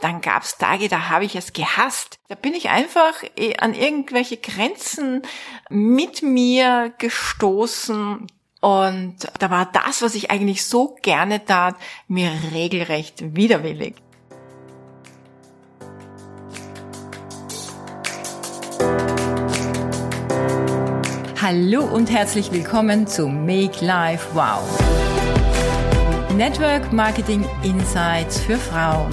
Und dann gab's Tage, da habe ich es gehasst. Da bin ich einfach eh, an irgendwelche Grenzen mit mir gestoßen. Und da war das, was ich eigentlich so gerne tat, mir regelrecht widerwillig. Hallo und herzlich willkommen zu Make Life Wow. Network Marketing Insights für Frauen.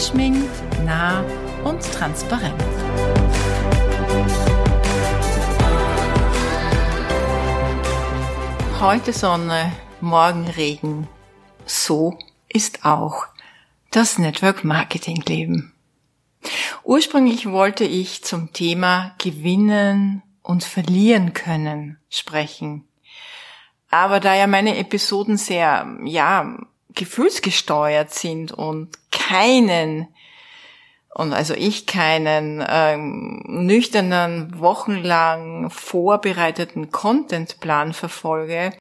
Ungeschminkt, nah und transparent. Heute Sonne, morgen Regen. So ist auch das Network Marketing Leben. Ursprünglich wollte ich zum Thema Gewinnen und Verlieren können sprechen. Aber da ja meine Episoden sehr, ja, gefühlsgesteuert sind und keinen, und also ich keinen ähm, nüchternen, wochenlang vorbereiteten Contentplan verfolge,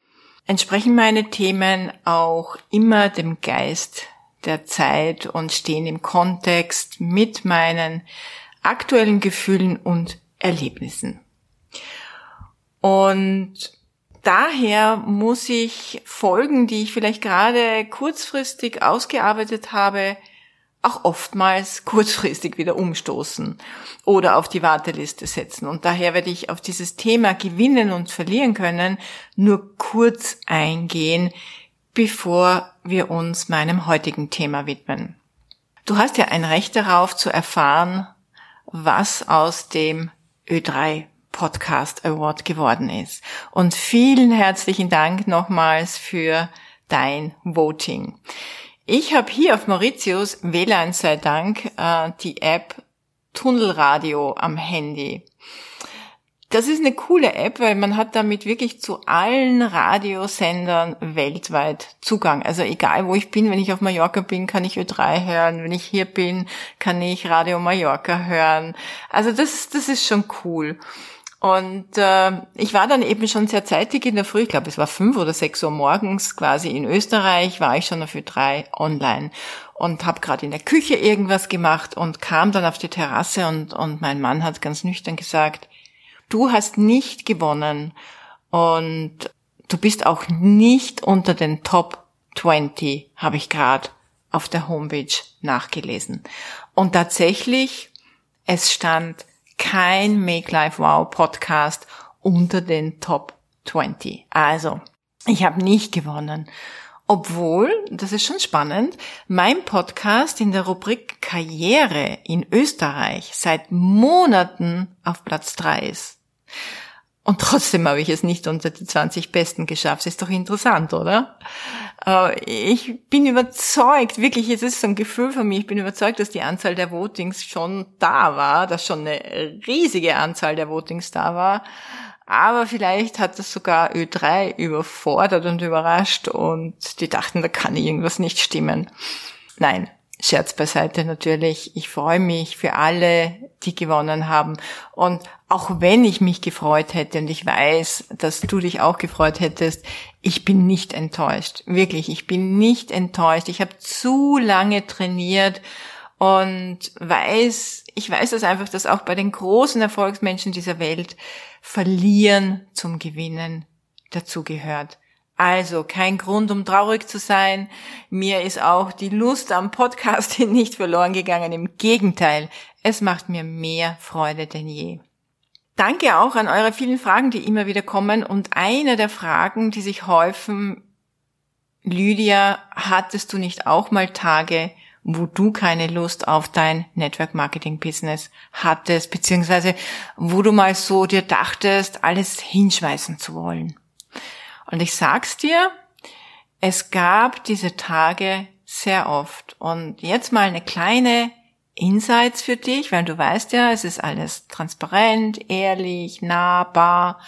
entsprechen meine Themen auch immer dem Geist der Zeit und stehen im Kontext mit meinen aktuellen Gefühlen und Erlebnissen. Und daher muss ich Folgen, die ich vielleicht gerade kurzfristig ausgearbeitet habe, auch oftmals kurzfristig wieder umstoßen oder auf die Warteliste setzen. Und daher werde ich auf dieses Thema gewinnen und verlieren können nur kurz eingehen, bevor wir uns meinem heutigen Thema widmen. Du hast ja ein Recht darauf zu erfahren, was aus dem Ö3 Podcast Award geworden ist. Und vielen herzlichen Dank nochmals für dein Voting. Ich habe hier auf Mauritius, WLAN sei Dank, äh, die App Tunnelradio am Handy. Das ist eine coole App, weil man hat damit wirklich zu allen Radiosendern weltweit Zugang. Also egal wo ich bin, wenn ich auf Mallorca bin, kann ich Ö3 hören. Wenn ich hier bin, kann ich Radio Mallorca hören. Also das, das ist schon cool. Und äh, ich war dann eben schon sehr zeitig in der Früh, ich glaube es war fünf oder sechs Uhr morgens quasi in Österreich, war ich schon auf Ö3 online und habe gerade in der Küche irgendwas gemacht und kam dann auf die Terrasse und, und mein Mann hat ganz nüchtern gesagt, du hast nicht gewonnen und du bist auch nicht unter den Top 20, habe ich gerade auf der Homepage nachgelesen. Und tatsächlich, es stand kein Make Life Wow Podcast unter den Top 20. Also, ich habe nicht gewonnen. Obwohl, das ist schon spannend, mein Podcast in der Rubrik Karriere in Österreich seit Monaten auf Platz 3 ist. Und trotzdem habe ich es nicht unter die 20 Besten geschafft. Ist doch interessant, oder? Äh, ich bin überzeugt, wirklich, es ist so ein Gefühl von mir, ich bin überzeugt, dass die Anzahl der Votings schon da war, dass schon eine riesige Anzahl der Votings da war. Aber vielleicht hat das sogar Ö3 überfordert und überrascht und die dachten, da kann irgendwas nicht stimmen. Nein, Scherz beiseite natürlich. Ich freue mich für alle, die gewonnen haben. Und auch wenn ich mich gefreut hätte und ich weiß, dass du dich auch gefreut hättest, ich bin nicht enttäuscht. Wirklich, ich bin nicht enttäuscht. Ich habe zu lange trainiert und weiß, ich weiß das einfach, dass auch bei den großen Erfolgsmenschen dieser Welt verlieren zum Gewinnen dazugehört. Also kein Grund, um traurig zu sein. Mir ist auch die Lust am Podcast nicht verloren gegangen. Im Gegenteil, es macht mir mehr Freude denn je. Danke auch an eure vielen Fragen, die immer wieder kommen. Und eine der Fragen, die sich häufen, Lydia, hattest du nicht auch mal Tage, wo du keine Lust auf dein Network Marketing Business hattest, beziehungsweise wo du mal so dir dachtest, alles hinschmeißen zu wollen? Und ich sag's dir, es gab diese Tage sehr oft. Und jetzt mal eine kleine Insights für dich, weil du weißt ja, es ist alles transparent, ehrlich, nahbar.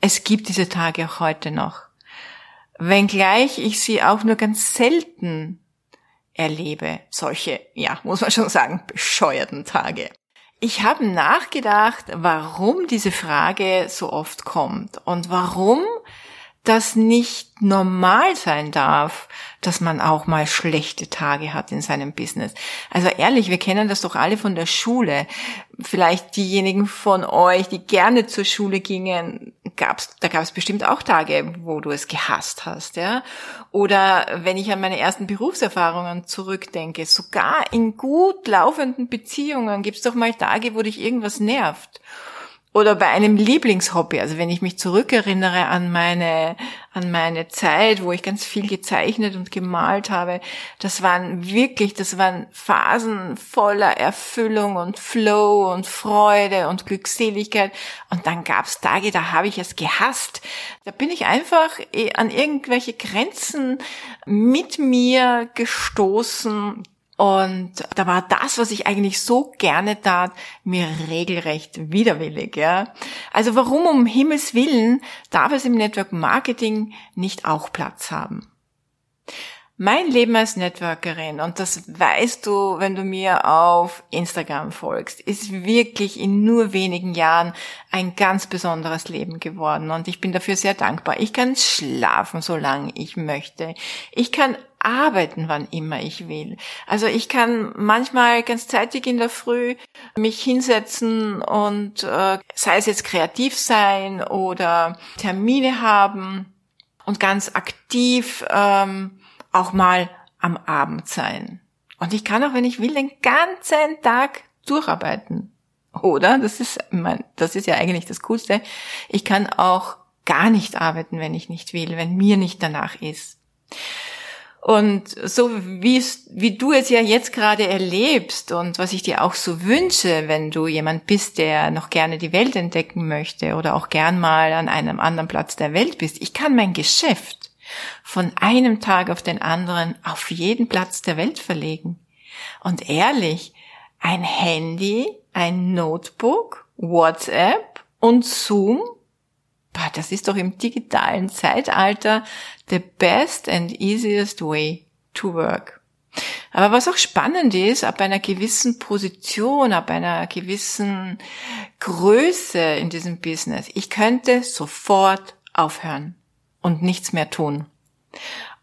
Es gibt diese Tage auch heute noch. Wenngleich ich sie auch nur ganz selten erlebe, solche, ja, muss man schon sagen, bescheuerten Tage. Ich habe nachgedacht, warum diese Frage so oft kommt und warum das nicht normal sein darf, dass man auch mal schlechte Tage hat in seinem Business. Also ehrlich, wir kennen das doch alle von der Schule. Vielleicht diejenigen von euch, die gerne zur Schule gingen, gab's, da gab es bestimmt auch Tage, wo du es gehasst hast, ja. Oder wenn ich an meine ersten Berufserfahrungen zurückdenke, sogar in gut laufenden Beziehungen gibt es doch mal Tage, wo dich irgendwas nervt oder bei einem Lieblingshobby, also wenn ich mich zurückerinnere an meine, an meine Zeit, wo ich ganz viel gezeichnet und gemalt habe, das waren wirklich, das waren Phasen voller Erfüllung und Flow und Freude und Glückseligkeit. Und dann gab's Tage, da habe ich es gehasst. Da bin ich einfach eh an irgendwelche Grenzen mit mir gestoßen, und da war das, was ich eigentlich so gerne tat, mir regelrecht widerwillig, ja. Also warum um Himmels Willen darf es im Network Marketing nicht auch Platz haben? Mein Leben als Networkerin, und das weißt du, wenn du mir auf Instagram folgst, ist wirklich in nur wenigen Jahren ein ganz besonderes Leben geworden. Und ich bin dafür sehr dankbar. Ich kann schlafen, solange ich möchte. Ich kann arbeiten, wann immer ich will. Also ich kann manchmal ganz zeitig in der Früh mich hinsetzen und äh, sei es jetzt kreativ sein oder Termine haben und ganz aktiv ähm, auch mal am Abend sein. Und ich kann auch, wenn ich will, den ganzen Tag durcharbeiten. Oder? Das ist, mein, das ist ja eigentlich das Coolste. Ich kann auch gar nicht arbeiten, wenn ich nicht will, wenn mir nicht danach ist. Und so wie wie du es ja jetzt gerade erlebst und was ich dir auch so wünsche, wenn du jemand bist, der noch gerne die Welt entdecken möchte oder auch gern mal an einem anderen Platz der Welt bist. Ich kann mein Geschäft von einem Tag auf den anderen auf jeden Platz der Welt verlegen. Und ehrlich, ein Handy, ein Notebook, WhatsApp und Zoom, das ist doch im digitalen Zeitalter the best and easiest way to work. Aber was auch spannend ist, ab einer gewissen Position, ab einer gewissen Größe in diesem Business, ich könnte sofort aufhören und nichts mehr tun.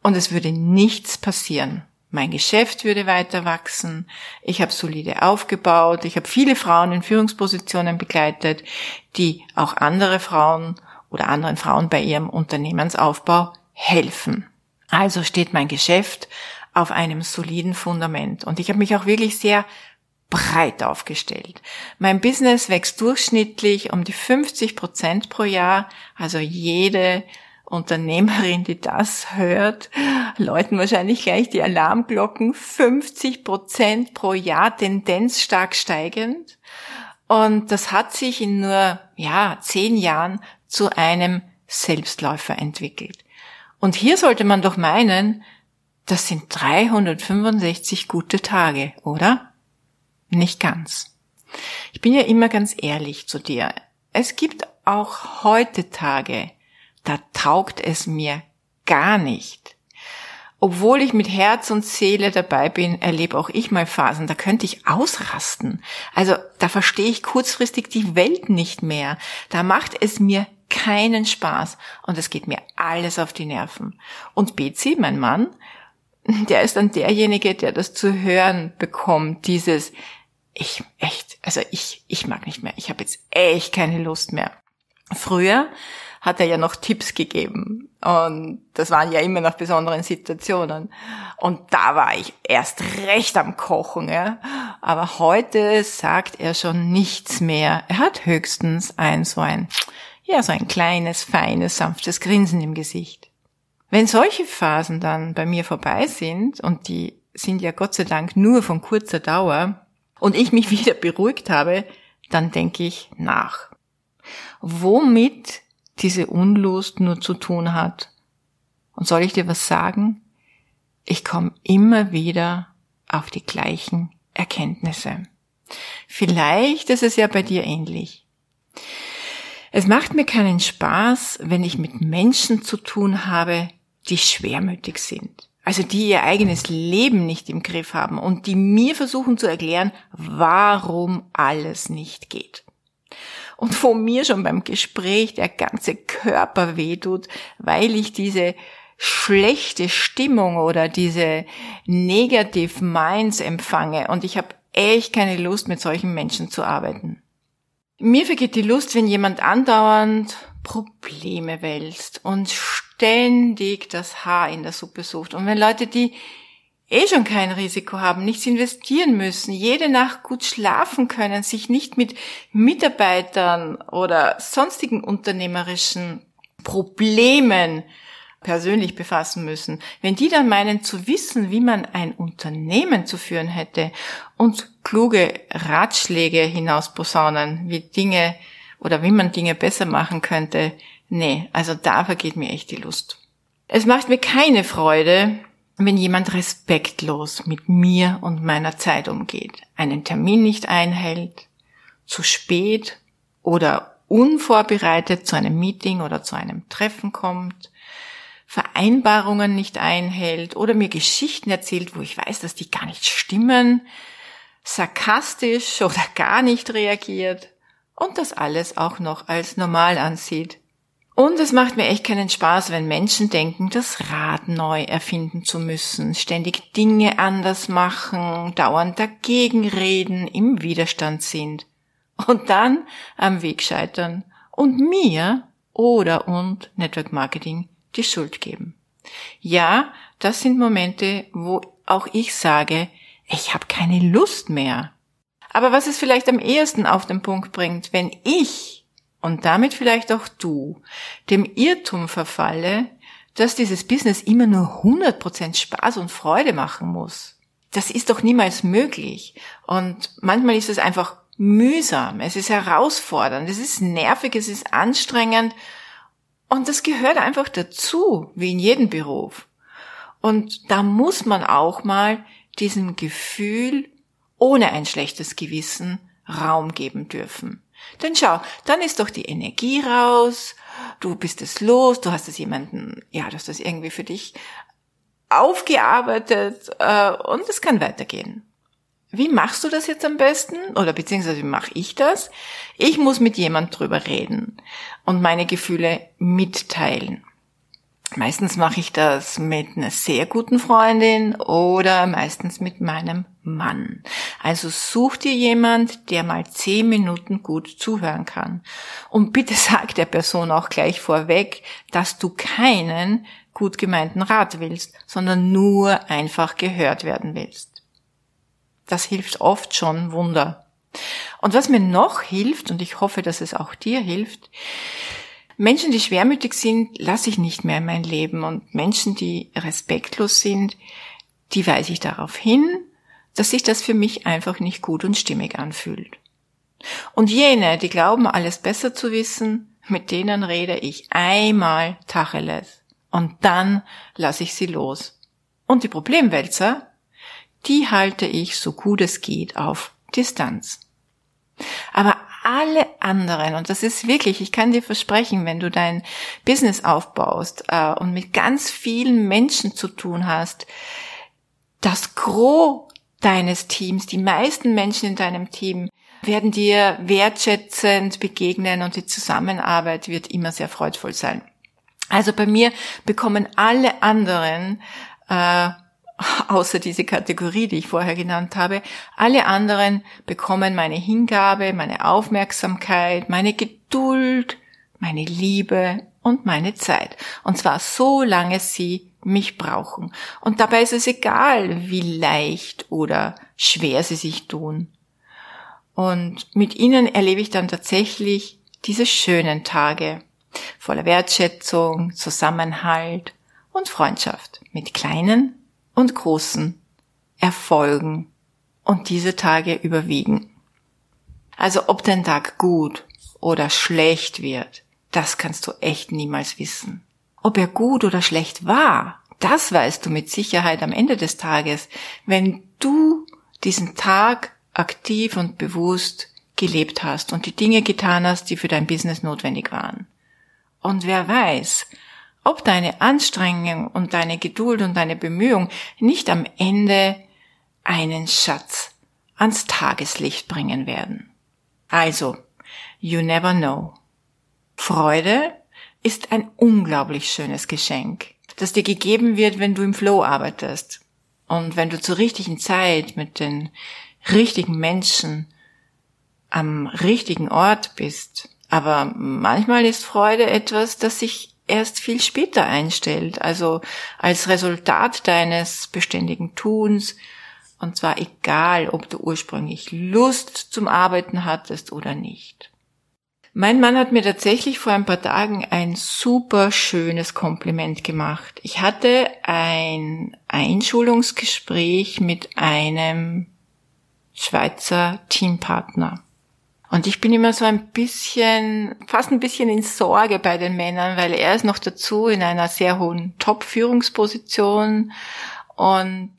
Und es würde nichts passieren. Mein Geschäft würde weiter wachsen. Ich habe solide aufgebaut. Ich habe viele Frauen in Führungspositionen begleitet, die auch andere Frauen oder anderen Frauen bei ihrem Unternehmensaufbau helfen. Also steht mein Geschäft auf einem soliden Fundament. Und ich habe mich auch wirklich sehr breit aufgestellt. Mein Business wächst durchschnittlich um die 50 Prozent pro Jahr. Also jede Unternehmerin, die das hört, läuten wahrscheinlich gleich die Alarmglocken. 50 Prozent pro Jahr, Tendenz stark steigend. Und das hat sich in nur, ja, zehn Jahren zu einem Selbstläufer entwickelt. Und hier sollte man doch meinen, das sind 365 gute Tage, oder? Nicht ganz. Ich bin ja immer ganz ehrlich zu dir. Es gibt auch heute Tage, da taugt es mir gar nicht. Obwohl ich mit Herz und Seele dabei bin, erlebe auch ich mal Phasen, da könnte ich ausrasten. Also da verstehe ich kurzfristig die Welt nicht mehr. Da macht es mir keinen Spaß und es geht mir alles auf die Nerven. Und Betsy, mein Mann, der ist dann derjenige, der das zu hören bekommt, dieses ich echt, also ich ich mag nicht mehr. Ich habe jetzt echt keine Lust mehr. Früher hat er ja noch Tipps gegeben. Und das waren ja immer nach besonderen Situationen. Und da war ich erst recht am Kochen, ja. Aber heute sagt er schon nichts mehr. Er hat höchstens ein so ein, ja, so ein kleines, feines, sanftes Grinsen im Gesicht. Wenn solche Phasen dann bei mir vorbei sind, und die sind ja Gott sei Dank nur von kurzer Dauer, und ich mich wieder beruhigt habe, dann denke ich nach. Womit diese Unlust nur zu tun hat. Und soll ich dir was sagen? Ich komme immer wieder auf die gleichen Erkenntnisse. Vielleicht ist es ja bei dir ähnlich. Es macht mir keinen Spaß, wenn ich mit Menschen zu tun habe, die schwermütig sind. Also die ihr eigenes Leben nicht im Griff haben und die mir versuchen zu erklären, warum alles nicht geht. Und wo mir schon beim Gespräch der ganze Körper wehtut, weil ich diese schlechte Stimmung oder diese Negative Minds empfange und ich habe echt keine Lust, mit solchen Menschen zu arbeiten. Mir vergeht die Lust, wenn jemand andauernd Probleme wälzt und ständig das Haar in der Suppe sucht. Und wenn Leute, die eh schon kein Risiko haben, nichts investieren müssen, jede Nacht gut schlafen können, sich nicht mit Mitarbeitern oder sonstigen unternehmerischen Problemen persönlich befassen müssen, wenn die dann meinen zu wissen, wie man ein Unternehmen zu führen hätte und kluge Ratschläge hinausposaunen, wie Dinge oder wie man Dinge besser machen könnte, nee, also da vergeht mir echt die Lust. Es macht mir keine Freude, wenn jemand respektlos mit mir und meiner Zeit umgeht, einen Termin nicht einhält, zu spät oder unvorbereitet zu einem Meeting oder zu einem Treffen kommt, Vereinbarungen nicht einhält oder mir Geschichten erzählt, wo ich weiß, dass die gar nicht stimmen, sarkastisch oder gar nicht reagiert und das alles auch noch als normal ansieht. Und es macht mir echt keinen Spaß, wenn Menschen denken, das Rad neu erfinden zu müssen, ständig Dinge anders machen, dauernd dagegen reden, im Widerstand sind und dann am Weg scheitern und mir oder und Network Marketing die Schuld geben. Ja, das sind Momente, wo auch ich sage, ich habe keine Lust mehr. Aber was es vielleicht am ehesten auf den Punkt bringt, wenn ich und damit vielleicht auch du dem Irrtum verfalle, dass dieses Business immer nur 100% Spaß und Freude machen muss. Das ist doch niemals möglich. Und manchmal ist es einfach mühsam, es ist herausfordernd, es ist nervig, es ist anstrengend und das gehört einfach dazu, wie in jedem Beruf. Und da muss man auch mal diesem Gefühl ohne ein schlechtes Gewissen Raum geben dürfen. Denn schau, dann ist doch die Energie raus, du bist es los, du hast es jemanden, ja, du hast das irgendwie für dich aufgearbeitet äh, und es kann weitergehen. Wie machst du das jetzt am besten? Oder beziehungsweise wie mache ich das? Ich muss mit jemand drüber reden und meine Gefühle mitteilen. Meistens mache ich das mit einer sehr guten Freundin oder meistens mit meinem Mann. Also such dir jemand, der mal zehn Minuten gut zuhören kann. Und bitte sag der Person auch gleich vorweg, dass du keinen gut gemeinten Rat willst, sondern nur einfach gehört werden willst. Das hilft oft schon Wunder. Und was mir noch hilft, und ich hoffe, dass es auch dir hilft, Menschen, die schwermütig sind, lasse ich nicht mehr in mein Leben. Und Menschen, die respektlos sind, die weise ich darauf hin, dass sich das für mich einfach nicht gut und stimmig anfühlt. Und jene, die glauben, alles besser zu wissen, mit denen rede ich einmal Tacheles. Und dann lasse ich sie los. Und die Problemwälzer, die halte ich so gut es geht auf Distanz. Aber alle anderen, und das ist wirklich, ich kann dir versprechen, wenn du dein Business aufbaust äh, und mit ganz vielen Menschen zu tun hast, das Gros deines Teams, die meisten Menschen in deinem Team werden dir wertschätzend begegnen und die Zusammenarbeit wird immer sehr freudvoll sein. Also bei mir bekommen alle anderen äh, außer diese Kategorie, die ich vorher genannt habe. Alle anderen bekommen meine Hingabe, meine Aufmerksamkeit, meine Geduld, meine Liebe und meine Zeit. Und zwar so lange sie mich brauchen. Und dabei ist es egal, wie leicht oder schwer sie sich tun. Und mit ihnen erlebe ich dann tatsächlich diese schönen Tage voller Wertschätzung, Zusammenhalt und Freundschaft mit kleinen und großen Erfolgen und diese Tage überwiegen. Also ob dein Tag gut oder schlecht wird, das kannst du echt niemals wissen. Ob er gut oder schlecht war, das weißt du mit Sicherheit am Ende des Tages, wenn du diesen Tag aktiv und bewusst gelebt hast und die Dinge getan hast, die für dein Business notwendig waren. Und wer weiß, ob deine Anstrengung und deine Geduld und deine Bemühung nicht am Ende einen Schatz ans Tageslicht bringen werden. Also, You never know. Freude ist ein unglaublich schönes Geschenk, das dir gegeben wird, wenn du im Flow arbeitest und wenn du zur richtigen Zeit mit den richtigen Menschen am richtigen Ort bist. Aber manchmal ist Freude etwas, das sich erst viel später einstellt, also als Resultat deines beständigen Tuns, und zwar egal, ob du ursprünglich Lust zum Arbeiten hattest oder nicht. Mein Mann hat mir tatsächlich vor ein paar Tagen ein super schönes Kompliment gemacht. Ich hatte ein Einschulungsgespräch mit einem Schweizer Teampartner. Und ich bin immer so ein bisschen, fast ein bisschen in Sorge bei den Männern, weil er ist noch dazu in einer sehr hohen Top-Führungsposition. Und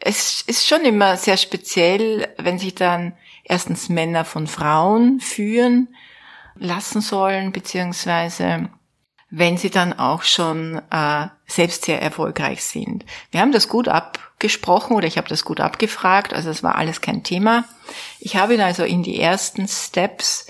es ist schon immer sehr speziell, wenn sich dann erstens Männer von Frauen führen lassen sollen, beziehungsweise wenn sie dann auch schon äh, selbst sehr erfolgreich sind. Wir haben das gut abgesprochen oder ich habe das gut abgefragt, also es war alles kein Thema. Ich habe ihn also in die ersten Steps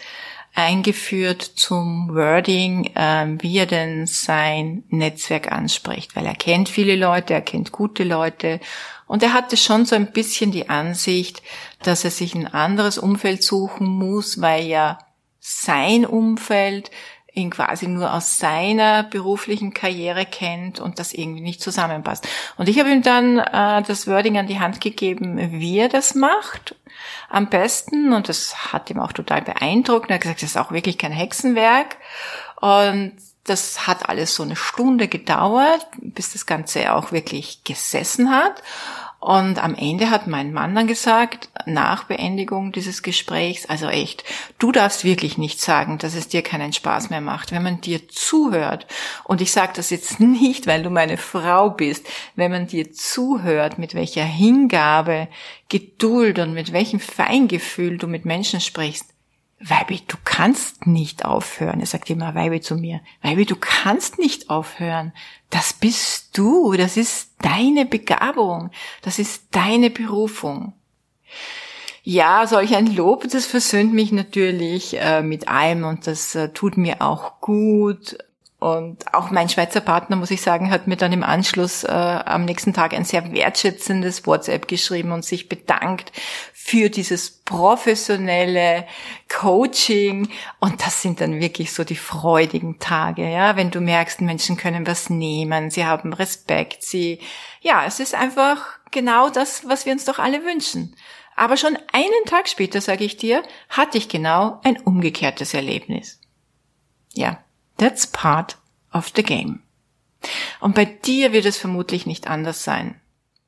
eingeführt zum Wording, äh, wie er denn sein Netzwerk anspricht, weil er kennt viele Leute, er kennt gute Leute und er hatte schon so ein bisschen die Ansicht, dass er sich ein anderes Umfeld suchen muss, weil ja sein Umfeld ihn quasi nur aus seiner beruflichen Karriere kennt und das irgendwie nicht zusammenpasst. Und ich habe ihm dann äh, das Wording an die Hand gegeben, wie er das macht am besten und das hat ihm auch total beeindruckt. Er hat gesagt, das ist auch wirklich kein Hexenwerk und das hat alles so eine Stunde gedauert, bis das Ganze auch wirklich gesessen hat. Und am Ende hat mein Mann dann gesagt, nach Beendigung dieses Gesprächs, also echt, du darfst wirklich nicht sagen, dass es dir keinen Spaß mehr macht, wenn man dir zuhört. Und ich sage das jetzt nicht, weil du meine Frau bist, wenn man dir zuhört, mit welcher Hingabe, Geduld und mit welchem Feingefühl du mit Menschen sprichst, Weibi, du kannst nicht aufhören. Er sagt immer Weibi zu mir. Weibi, du kannst nicht aufhören. Das bist du. Das ist deine Begabung. Das ist deine Berufung. Ja, solch ein Lob, das versöhnt mich natürlich äh, mit allem und das äh, tut mir auch gut. Und auch mein Schweizer Partner, muss ich sagen, hat mir dann im Anschluss äh, am nächsten Tag ein sehr wertschätzendes WhatsApp geschrieben und sich bedankt für dieses professionelle Coaching. Und das sind dann wirklich so die freudigen Tage, ja, wenn du merkst, Menschen können was nehmen, sie haben Respekt, sie, ja, es ist einfach genau das, was wir uns doch alle wünschen. Aber schon einen Tag später, sage ich dir, hatte ich genau ein umgekehrtes Erlebnis. Ja, that's part of the game. Und bei dir wird es vermutlich nicht anders sein.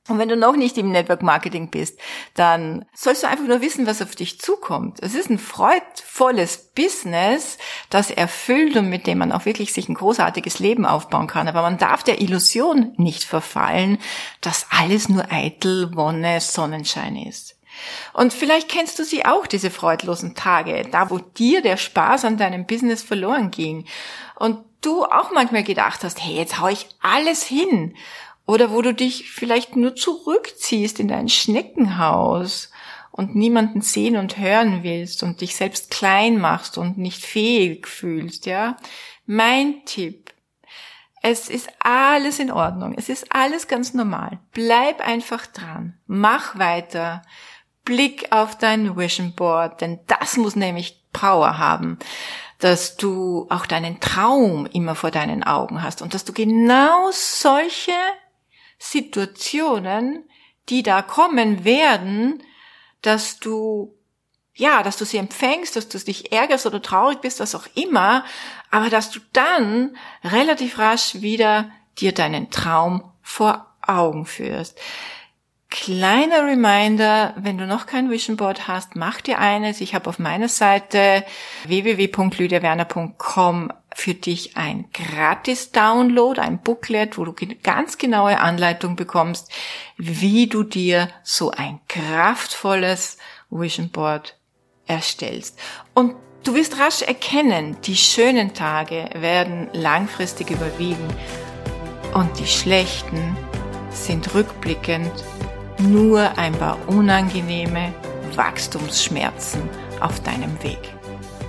Und wenn du noch nicht im Network Marketing bist, dann sollst du einfach nur wissen, was auf dich zukommt. Es ist ein freudvolles Business, das erfüllt und mit dem man auch wirklich sich ein großartiges Leben aufbauen kann. Aber man darf der Illusion nicht verfallen, dass alles nur eitel, Wonne, Sonnenschein ist. Und vielleicht kennst du sie auch, diese freudlosen Tage, da wo dir der Spaß an deinem Business verloren ging. Und du auch manchmal gedacht hast, hey, jetzt hau ich alles hin oder wo du dich vielleicht nur zurückziehst in dein Schneckenhaus und niemanden sehen und hören willst und dich selbst klein machst und nicht fähig fühlst, ja? Mein Tipp. Es ist alles in Ordnung. Es ist alles ganz normal. Bleib einfach dran. Mach weiter. Blick auf dein Vision Board, denn das muss nämlich Power haben dass du auch deinen Traum immer vor deinen Augen hast und dass du genau solche Situationen, die da kommen werden, dass du ja, dass du sie empfängst, dass du dich ärgerst oder traurig bist, was auch immer, aber dass du dann relativ rasch wieder dir deinen Traum vor Augen führst. Kleiner Reminder, wenn du noch kein Vision Board hast, mach dir eines. Ich habe auf meiner Seite www.lydiawerner.com für dich ein gratis Download, ein Booklet, wo du ganz genaue Anleitung bekommst, wie du dir so ein kraftvolles Vision Board erstellst. Und du wirst rasch erkennen, die schönen Tage werden langfristig überwiegen und die schlechten sind rückblickend nur ein paar unangenehme Wachstumsschmerzen auf deinem Weg.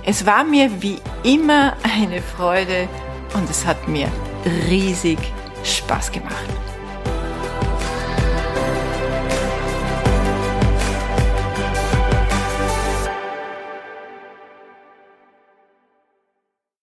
Es war mir wie immer eine Freude und es hat mir riesig Spaß gemacht.